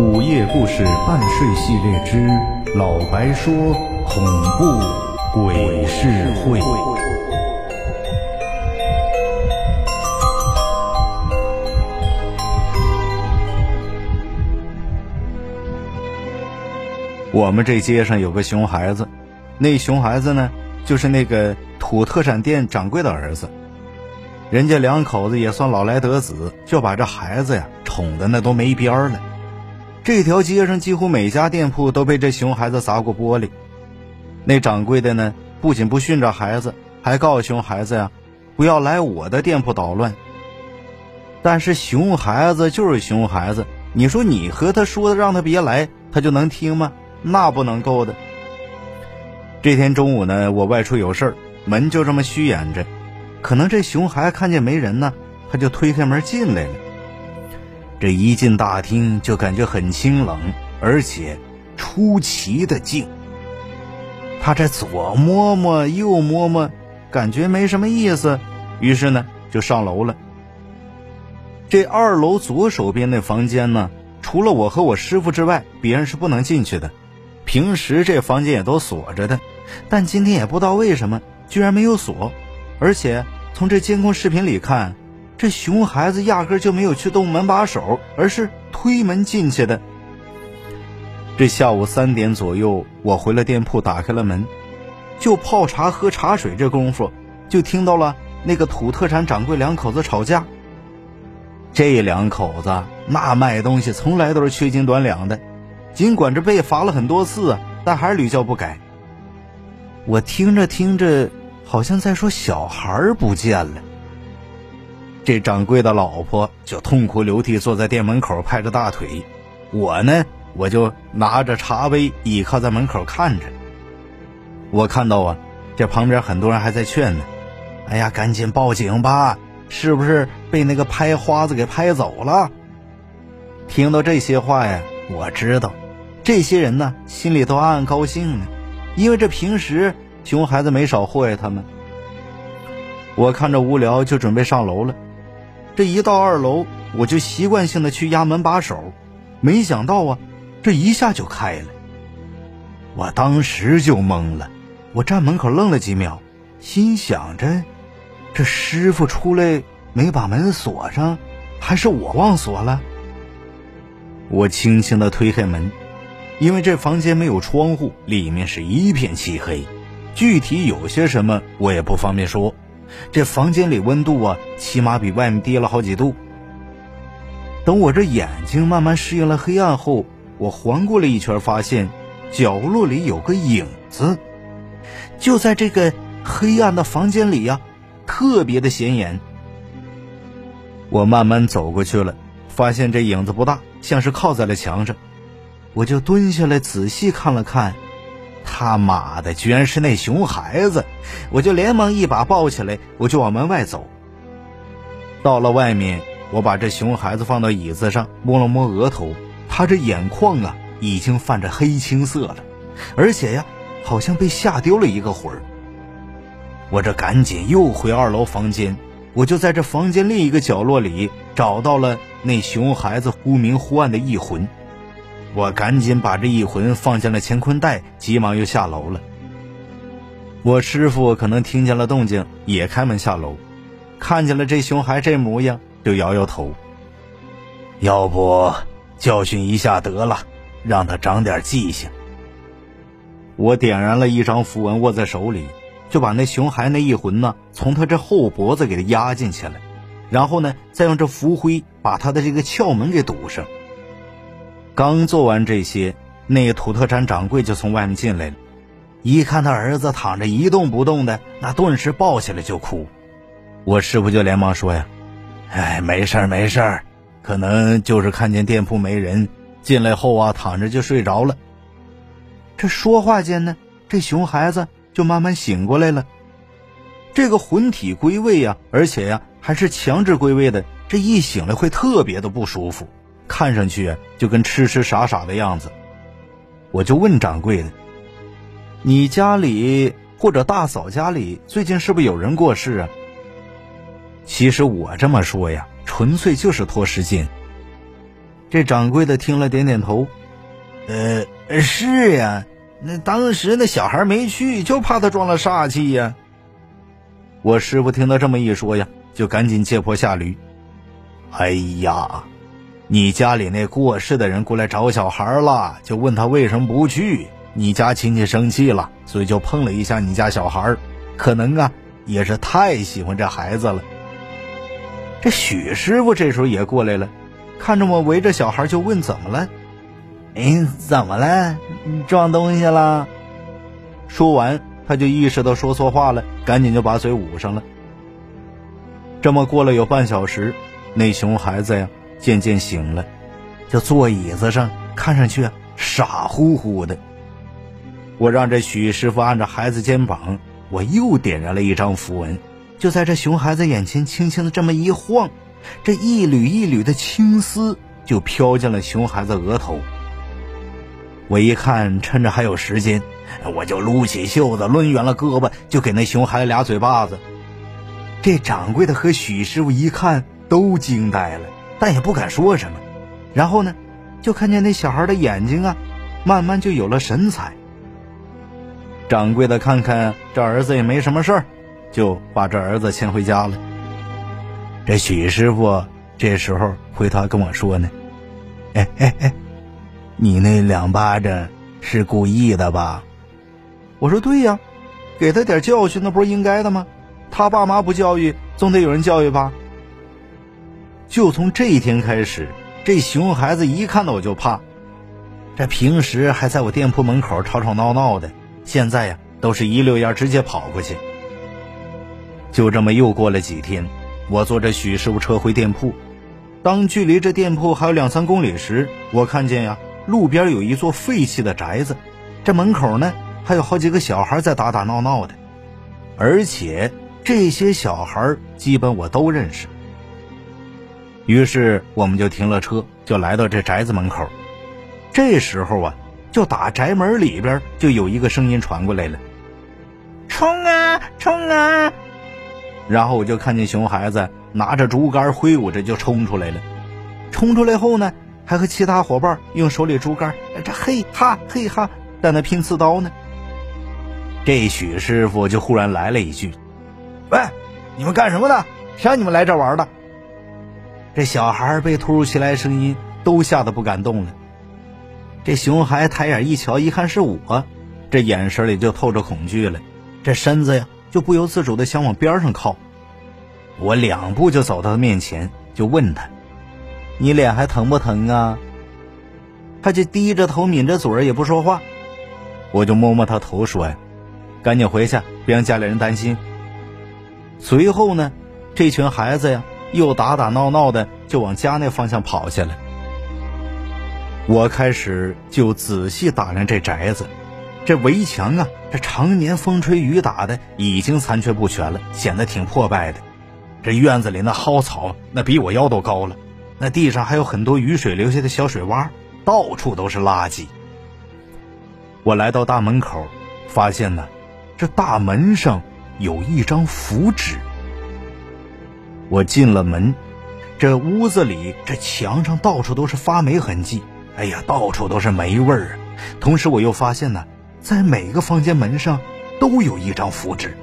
午夜故事半睡系列之老白说恐怖鬼事会。我们这街上有个熊孩子，那熊孩子呢，就是那个土特产店掌柜的儿子。人家两口子也算老来得子，就把这孩子呀宠的那都没边儿了。这条街上几乎每家店铺都被这熊孩子砸过玻璃。那掌柜的呢，不仅不训着孩子，还告诉熊孩子呀，不要来我的店铺捣乱。但是熊孩子就是熊孩子，你说你和他说的让他别来，他就能听吗？那不能够的。这天中午呢，我外出有事儿，门就这么虚掩着。可能这熊孩子看见没人呢，他就推开门进来了。这一进大厅就感觉很清冷，而且出奇的静。他这左摸摸右摸摸，感觉没什么意思，于是呢就上楼了。这二楼左手边那房间呢，除了我和我师傅之外，别人是不能进去的。平时这房间也都锁着的，但今天也不知道为什么，居然没有锁。而且从这监控视频里看，这熊孩子压根就没有去动门把手，而是推门进去的。这下午三点左右，我回了店铺，打开了门，就泡茶喝茶水这功夫，就听到了那个土特产掌柜两口子吵架。这两口子那卖东西从来都是缺斤短两的。尽管这被罚了很多次，但还是屡教不改。我听着听着，好像在说小孩不见了。这掌柜的老婆就痛哭流涕坐在店门口，拍着大腿。我呢，我就拿着茶杯倚靠在门口看着。我看到啊，这旁边很多人还在劝呢：“哎呀，赶紧报警吧！是不是被那个拍花子给拍走了？”听到这些话呀，我知道。这些人呢，心里都暗暗高兴呢，因为这平时熊孩子没少祸害他们。我看着无聊，就准备上楼了。这一到二楼，我就习惯性的去压门把手，没想到啊，这一下就开了。我当时就懵了，我站门口愣了几秒，心想着，这师傅出来没把门锁上，还是我忘锁了？我轻轻的推开门。因为这房间没有窗户，里面是一片漆黑，具体有些什么我也不方便说。这房间里温度啊，起码比外面低了好几度。等我这眼睛慢慢适应了黑暗后，我环顾了一圈，发现角落里有个影子，就在这个黑暗的房间里呀，特别的显眼。我慢慢走过去了，发现这影子不大，像是靠在了墙上。我就蹲下来仔细看了看，他妈的，居然是那熊孩子！我就连忙一把抱起来，我就往门外走。到了外面，我把这熊孩子放到椅子上，摸了摸额头，他这眼眶啊已经泛着黑青色了，而且呀，好像被吓丢了一个魂儿。我这赶紧又回二楼房间，我就在这房间另一个角落里找到了那熊孩子忽明忽暗的异魂。我赶紧把这一魂放进了乾坤袋，急忙又下楼了。我师傅可能听见了动静，也开门下楼，看见了这熊孩这模样，就摇摇头。要不教训一下得了，让他长点记性。我点燃了一张符文，握在手里，就把那熊孩那一魂呢，从他这后脖子给他压进去了，然后呢，再用这符灰把他的这个窍门给堵上。刚做完这些，那土特产掌柜就从外面进来了。一看他儿子躺着一动不动的，那顿时抱起来就哭。我师傅就连忙说呀：“哎，没事儿没事儿，可能就是看见店铺没人，进来后啊躺着就睡着了。”这说话间呢，这熊孩子就慢慢醒过来了。这个魂体归位呀，而且呀还是强制归位的，这一醒来会特别的不舒服。看上去就跟痴痴傻傻的样子，我就问掌柜的：“你家里或者大嫂家里最近是不是有人过世啊？”其实我这么说呀，纯粹就是拖时间。这掌柜的听了点点头，呃，是呀，那当时那小孩没去，就怕他装了煞气呀。我师傅听他这么一说呀，就赶紧借坡下驴。哎呀，你家里那过世的人过来找小孩了，就问他为什么不去。你家亲戚生气了，所以就碰了一下你家小孩可能啊也是太喜欢这孩子了。这许师傅这时候也过来了，看着我围着小孩就问怎么了？哎，怎么了？撞东西了？说完他就意识到说错话了，赶紧就把嘴捂上了。这么过了有半小时，那熊孩子呀渐渐醒了，就坐椅子上，看上去傻乎乎的。我让这许师傅按着孩子肩膀，我又点燃了一张符文，就在这熊孩子眼前轻轻的这么一晃，这一缕一缕的青丝就飘进了熊孩子额头。我一看，趁着还有时间，我就撸起袖子，抡圆了胳膊，就给那熊孩子俩嘴巴子。这掌柜的和许师傅一看都惊呆了，但也不敢说什么。然后呢，就看见那小孩的眼睛啊，慢慢就有了神采。掌柜的看看这儿子也没什么事儿，就把这儿子牵回家了。这许师傅这时候回头跟我说呢：“哎哎哎，你那两巴掌是故意的吧？”我说：“对呀，给他点教训，那不是应该的吗？他爸妈不教育，总得有人教育吧。”就从这一天开始，这熊孩子一看到我就怕。这平时还在我店铺门口吵吵闹闹的。现在呀，都是一溜烟直接跑过去。就这么又过了几天，我坐着许师傅车回店铺。当距离这店铺还有两三公里时，我看见呀，路边有一座废弃的宅子，这门口呢还有好几个小孩在打打闹闹的，而且这些小孩基本我都认识。于是我们就停了车，就来到这宅子门口。这时候啊。就打宅门里边，就有一个声音传过来了：“冲啊，冲啊！”然后我就看见熊孩子拿着竹竿挥舞着就冲出来了。冲出来后呢，还和其他伙伴用手里竹竿这嘿哈嘿哈在那拼刺刀呢。这许师傅就忽然来了一句：“喂，你们干什么呢？谁让你们来这玩的？”这小孩被突如其来声音都吓得不敢动了。这熊孩抬眼一瞧，一看是我，这眼神里就透着恐惧了，这身子呀就不由自主的想往边上靠。我两步就走到他面前，就问他：“你脸还疼不疼啊？”他就低着头抿着嘴儿，也不说话。我就摸摸他头，说：“呀，赶紧回去，别让家里人担心。”随后呢，这群孩子呀又打打闹闹的就往家那方向跑去了。我开始就仔细打量这宅子，这围墙啊，这常年风吹雨打的，已经残缺不全了，显得挺破败的。这院子里那蒿草，那比我腰都高了。那地上还有很多雨水留下的小水洼，到处都是垃圾。我来到大门口，发现呢，这大门上有一张符纸。我进了门，这屋子里这墙上到处都是发霉痕迹。哎呀，到处都是霉味儿啊！同时，我又发现呢，在每个房间门上都有一张符纸。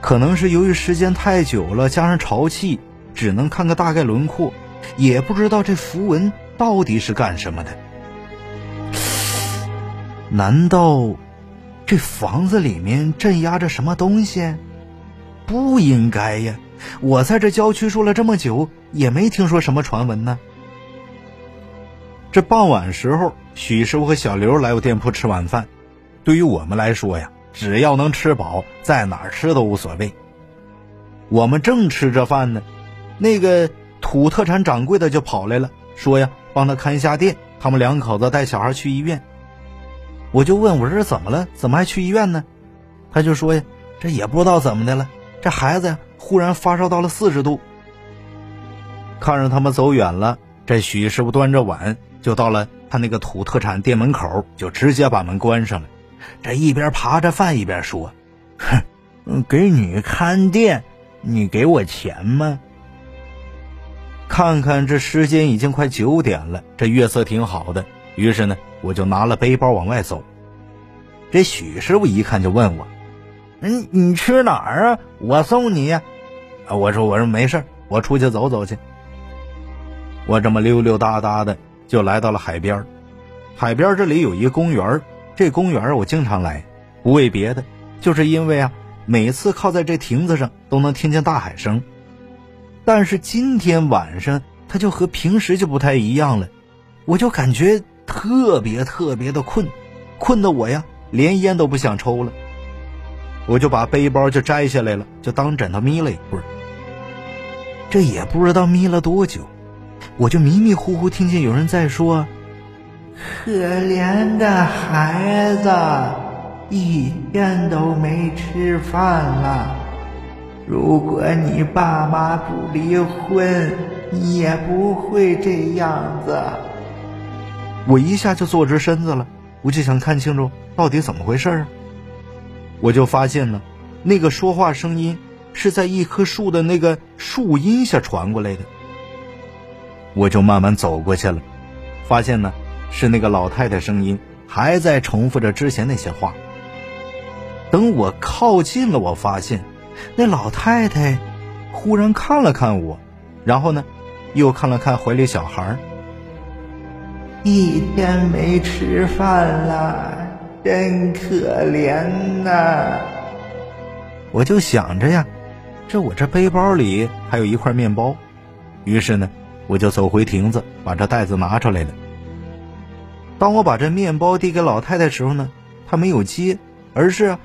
可能是由于时间太久了，加上潮气，只能看个大概轮廓，也不知道这符文到底是干什么的。难道这房子里面镇压着什么东西？不应该呀！我在这郊区住了这么久，也没听说什么传闻呢。这傍晚时候，许师傅和小刘来我店铺吃晚饭。对于我们来说呀，只要能吃饱，在哪儿吃都无所谓。我们正吃着饭呢，那个土特产掌柜的就跑来了，说呀，帮他看一下店。他们两口子带小孩去医院。我就问我这怎么了？怎么还去医院呢？他就说呀，这也不知道怎么的了，这孩子呀，忽然发烧到了四十度。看着他们走远了，这许师傅端着碗。就到了他那个土特产店门口，就直接把门关上了。这一边扒着饭一边说：“哼，给你看店，你给我钱吗？”看看这时间已经快九点了，这月色挺好的，于是呢，我就拿了背包往外走。这许师傅一看就问我：“嗯，你去哪儿啊？我送你呀。”我说：“我说没事我出去走走去。”我这么溜溜达达的就来到了海边海边这里有一个公园这公园我经常来，不为别的，就是因为啊，每次靠在这亭子上都能听见大海声。但是今天晚上，它就和平时就不太一样了，我就感觉特别特别的困，困的我呀，连烟都不想抽了。我就把背包就摘下来了，就当枕头眯了一会儿。这也不知道眯了多久，我就迷迷糊糊听见有人在说：“可怜的孩子，一天都没吃饭了。”如果你爸妈不离婚，也不会这样子。我一下就坐直身子了，我就想看清楚到底怎么回事儿。我就发现呢，那个说话声音是在一棵树的那个树荫下传过来的。我就慢慢走过去了，发现呢是那个老太太声音还在重复着之前那些话。等我靠近了，我发现。那老太太忽然看了看我，然后呢，又看了看怀里小孩一天没吃饭了，真可怜呐！我就想着呀，这我这背包里还有一块面包，于是呢，我就走回亭子，把这袋子拿出来了。当我把这面包递给老太太时候呢，她没有接，而是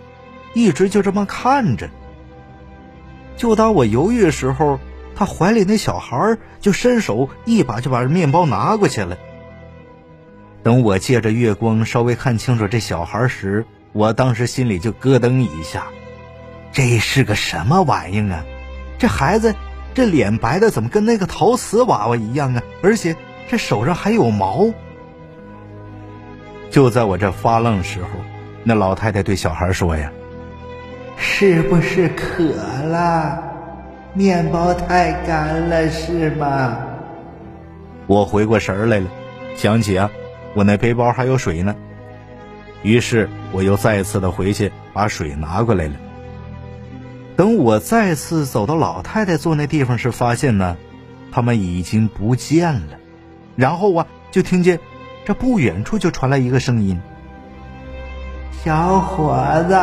一直就这么看着。就当我犹豫的时候，他怀里那小孩就伸手一把就把这面包拿过去了。等我借着月光稍微看清楚这小孩时，我当时心里就咯噔一下，这是个什么玩意儿啊？这孩子这脸白的怎么跟那个陶瓷娃娃一样啊？而且这手上还有毛。就在我这发愣时候，那老太太对小孩说呀。是不是渴了？面包太干了是吗？我回过神来了，想起啊，我那背包还有水呢。于是我又再次的回去把水拿过来了。等我再次走到老太太坐那地方时，发现呢，他们已经不见了。然后啊，就听见这不远处就传来一个声音：“小伙子。”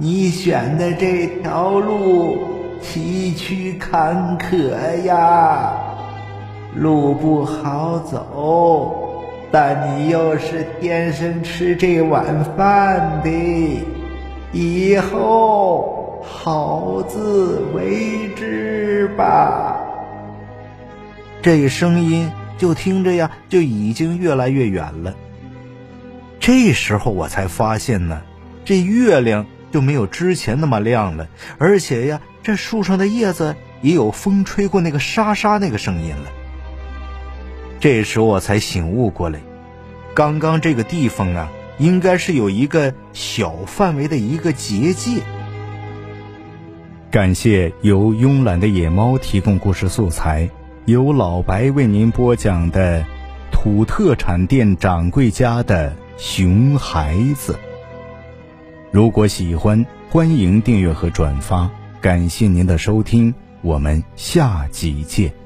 你选的这条路崎岖坎坷呀，路不好走，但你又是天生吃这碗饭的，以后好自为之吧。这声音就听着呀，就已经越来越远了。这时候我才发现呢，这月亮。就没有之前那么亮了，而且呀，这树上的叶子也有风吹过那个沙沙那个声音了。这时我才醒悟过来，刚刚这个地方啊，应该是有一个小范围的一个结界。感谢由慵懒的野猫提供故事素材，由老白为您播讲的土特产店掌柜家的熊孩子。如果喜欢，欢迎订阅和转发，感谢您的收听，我们下集见。